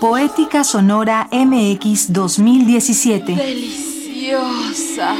Poética Sonora MX 2017. Deliciosa.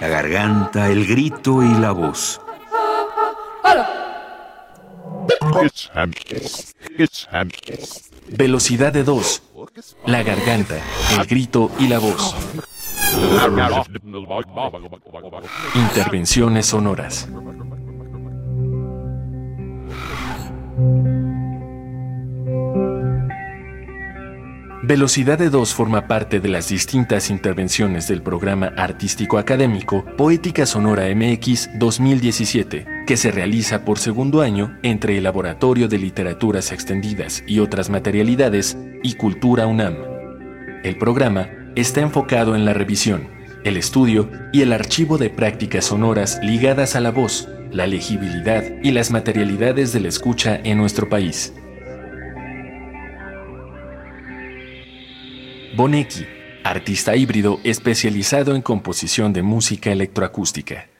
La garganta, el grito y la voz. Velocidad de dos. La garganta, el grito y la voz. Intervenciones sonoras. Velocidad de dos forma parte de las distintas intervenciones del programa artístico académico Poética Sonora MX 2017, que se realiza por segundo año entre el Laboratorio de Literaturas Extendidas y otras materialidades y Cultura UNAM. El programa está enfocado en la revisión, el estudio y el archivo de prácticas sonoras ligadas a la voz, la legibilidad y las materialidades de la escucha en nuestro país. Bonecki, artista híbrido especializado en composición de música electroacústica.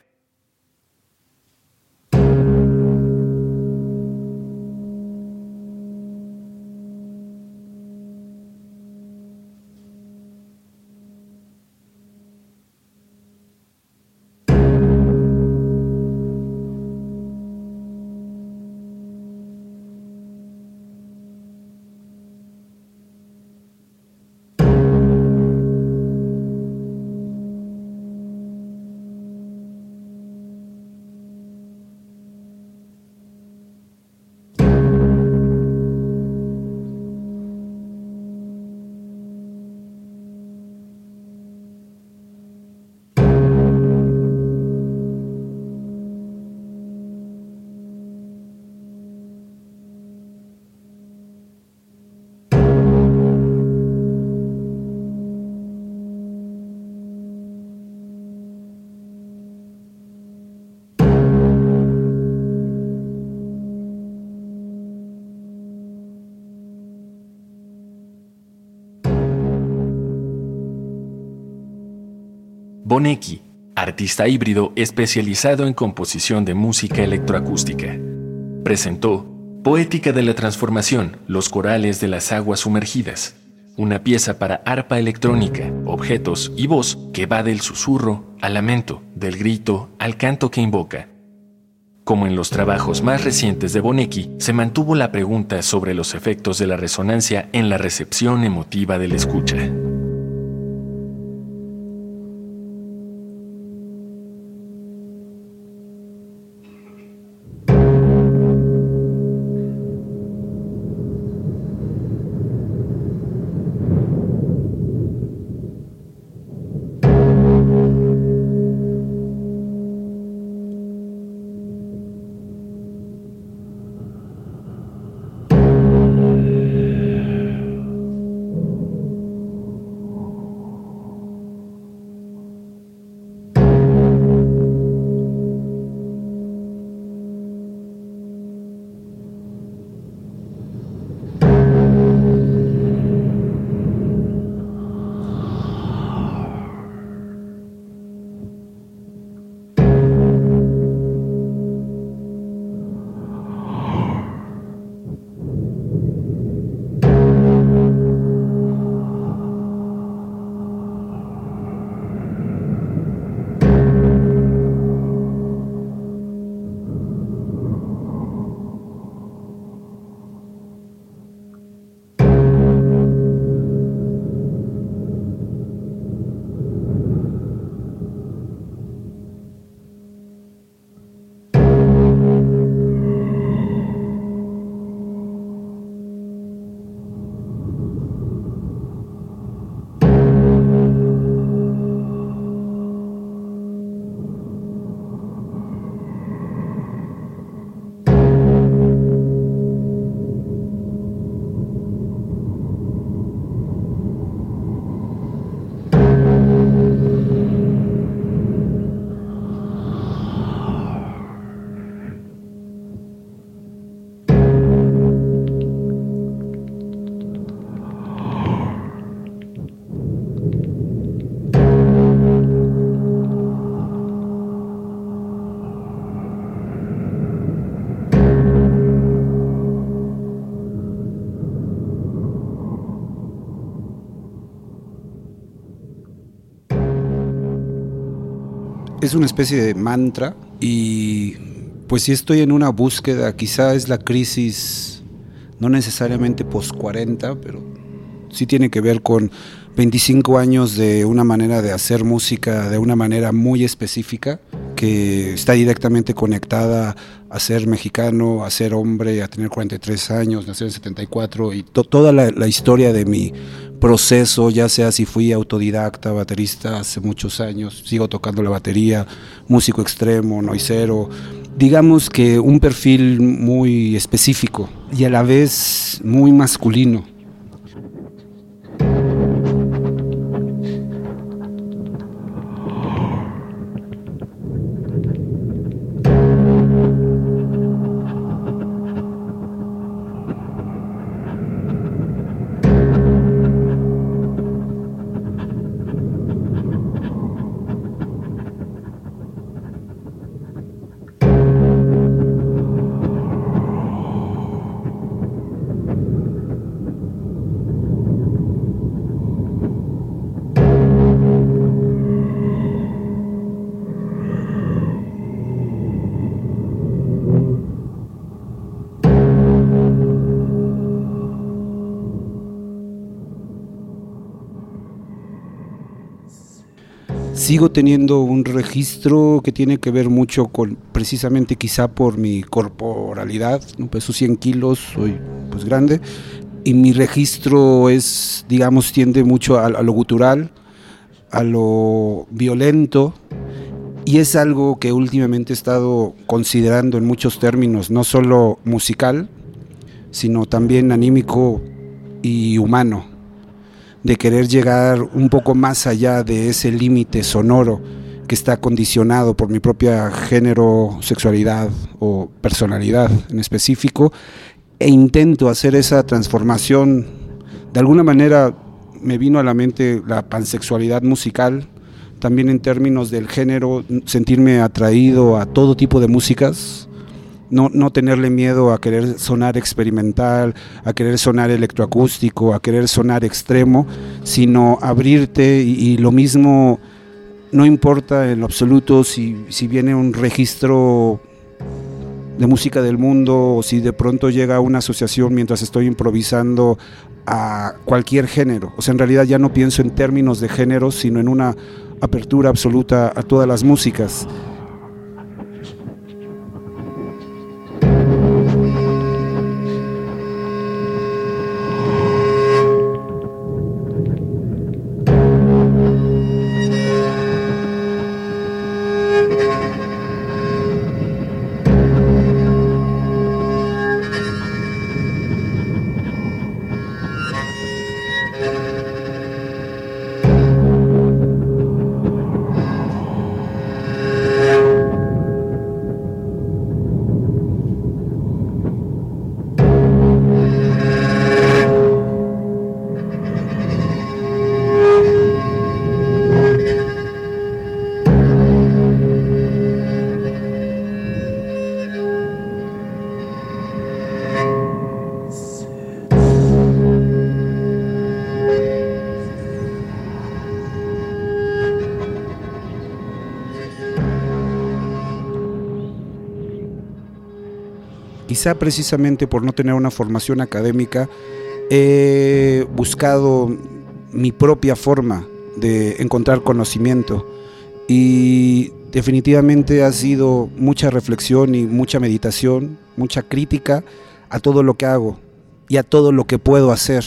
Bonecki, artista híbrido especializado en composición de música electroacústica. Presentó Poética de la Transformación, los corales de las aguas sumergidas, una pieza para arpa electrónica, objetos y voz que va del susurro al lamento, del grito al canto que invoca. Como en los trabajos más recientes de Bonecki, se mantuvo la pregunta sobre los efectos de la resonancia en la recepción emotiva de la escucha. Es una especie de mantra y pues si estoy en una búsqueda, quizá es la crisis, no necesariamente post 40, pero sí tiene que ver con 25 años de una manera de hacer música de una manera muy específica que está directamente conectada a ser mexicano, a ser hombre, a tener 43 años, nacer en 74 y toda la, la, historia de mi proceso, ya sea si fui autodidacta, baterista hace muchos años, sigo tocando la batería, músico extremo, noisero, digamos que un perfil muy específico y a la vez muy masculino sigo teniendo un registro que tiene que ver mucho con, precisamente quizá por mi corporalidad, ¿no? peso 100 kilos, soy pues grande, y mi registro es, digamos, tiende mucho a, a lo gutural, a lo violento, y es algo que últimamente he estado considerando en muchos términos, no solo musical, sino también anímico y humano de querer llegar un poco más allá de ese límite sonoro que está condicionado por mi propia género, sexualidad o personalidad en específico, e intento hacer esa transformación. De alguna manera me vino a la mente la pansexualidad musical, también en términos del género, sentirme atraído a todo tipo de músicas, no, no tenerle miedo a querer sonar experimental, a querer sonar electroacústico, a querer sonar extremo, sino abrirte y, lo mismo, no importa en lo absoluto si, si viene un registro de música del mundo o si de pronto llega una asociación mientras estoy improvisando a cualquier género. O sea, en realidad ya no pienso en términos de género, sino en una apertura absoluta a todas las músicas. Quizá precisamente por no tener una formación académica, he buscado mi propia forma de encontrar conocimiento. Y definitivamente ha sido mucha reflexión y mucha meditación, mucha crítica a todo lo que hago y a todo lo que puedo hacer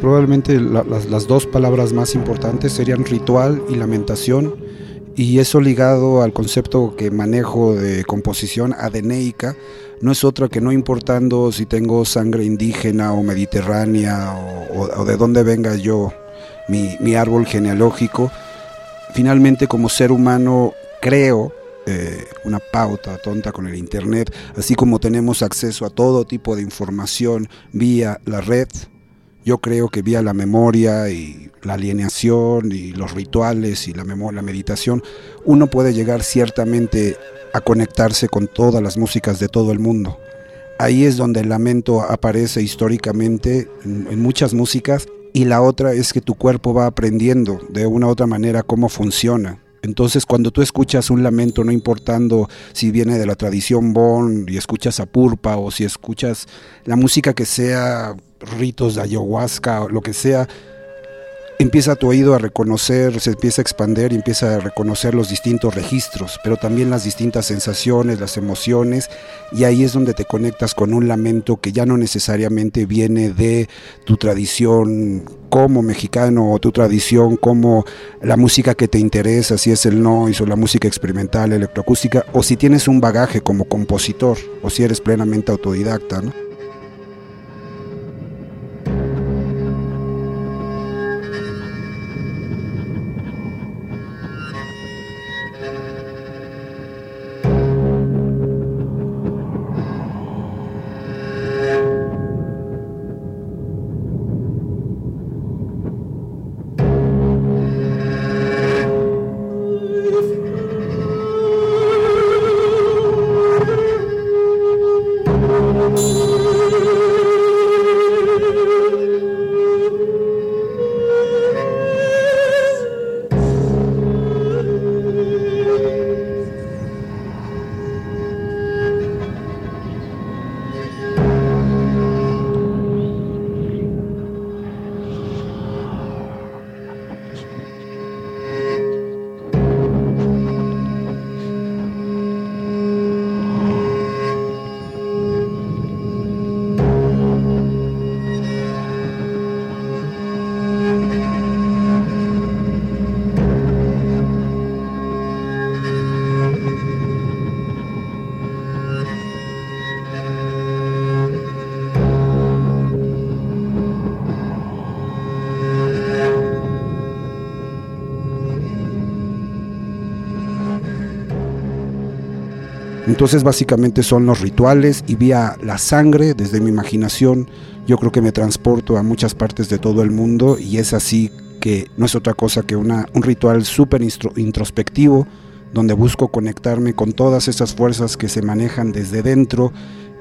Probablemente las, dos palabras más importantes serían ritual y lamentación, y eso ligado al concepto que manejo de composición adeneica, no es otra que no importando si tengo sangre indígena o mediterránea o, de dónde venga yo, mi, mi, árbol genealógico, finalmente como ser humano creo eh, una pauta tonta con el Internet, así como tenemos acceso a todo tipo de información vía la red, yo creo que vía la memoria y la alineación y los rituales y la memoria, la meditación, uno puede llegar ciertamente a conectarse con todas las músicas de todo el mundo. Ahí es donde el lamento aparece históricamente en, muchas músicas y la otra es que tu cuerpo va aprendiendo de una u otra manera cómo funciona. Entonces cuando tú escuchas un lamento, no importando si viene de la tradición Bon y escuchas a Purpa o si escuchas la música que sea ritos de ayahuasca o lo que sea, empieza tu oído a reconocer, se empieza a expander y empieza a reconocer los distintos registros, pero también las distintas sensaciones, las emociones, y ahí es donde te conectas con un lamento que ya no necesariamente viene de tu tradición como mexicano o tu tradición como la música que te interesa, si es el noise o la música experimental, electroacústica, o si tienes un bagaje como compositor, o si eres plenamente autodidacta, ¿no? Entonces básicamente son los rituales y vía la sangre, desde mi imaginación, yo creo que me transporto a muchas partes de todo el mundo y es así que no es otra cosa que una, un ritual súper introspectivo donde busco conectarme con todas esas fuerzas que se manejan desde dentro.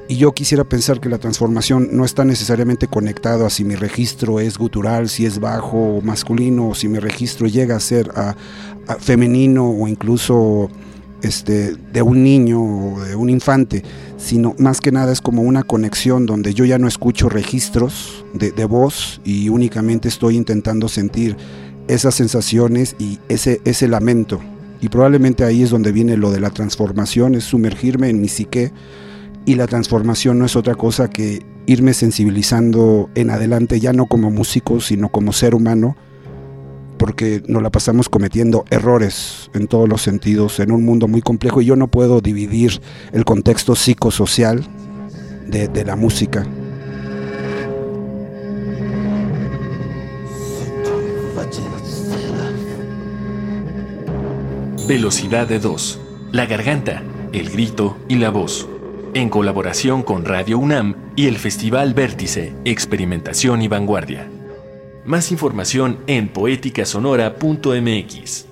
Y yo quisiera pensar que la transformación no está necesariamente conectado a si mi registro es gutural, si es bajo o masculino, o si mi registro llega a ser femenino o incluso este, de un niño o de un infante, sino más que nada es como una conexión donde yo ya no escucho registros de, de voz y únicamente estoy intentando sentir esas sensaciones y ese, ese lamento. Y probablemente ahí es donde viene lo de la transformación, es sumergirme en mi psique y la transformación no es otra cosa que irme sensibilizando en adelante, ya no como músico, sino como ser humano, porque nos la pasamos cometiendo errores en todos los sentidos, en un mundo muy complejo y yo no puedo dividir el contexto psicosocial de, de la música. Velocidad de 2. La garganta, el grito y la voz. En colaboración con Radio UNAM y el Festival Vértice, Experimentación y Vanguardia. Más información en poéticasonora.mx.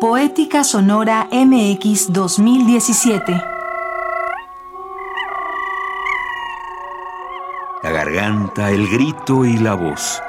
Poética Sonora MX 2017. La garganta, el grito y la voz.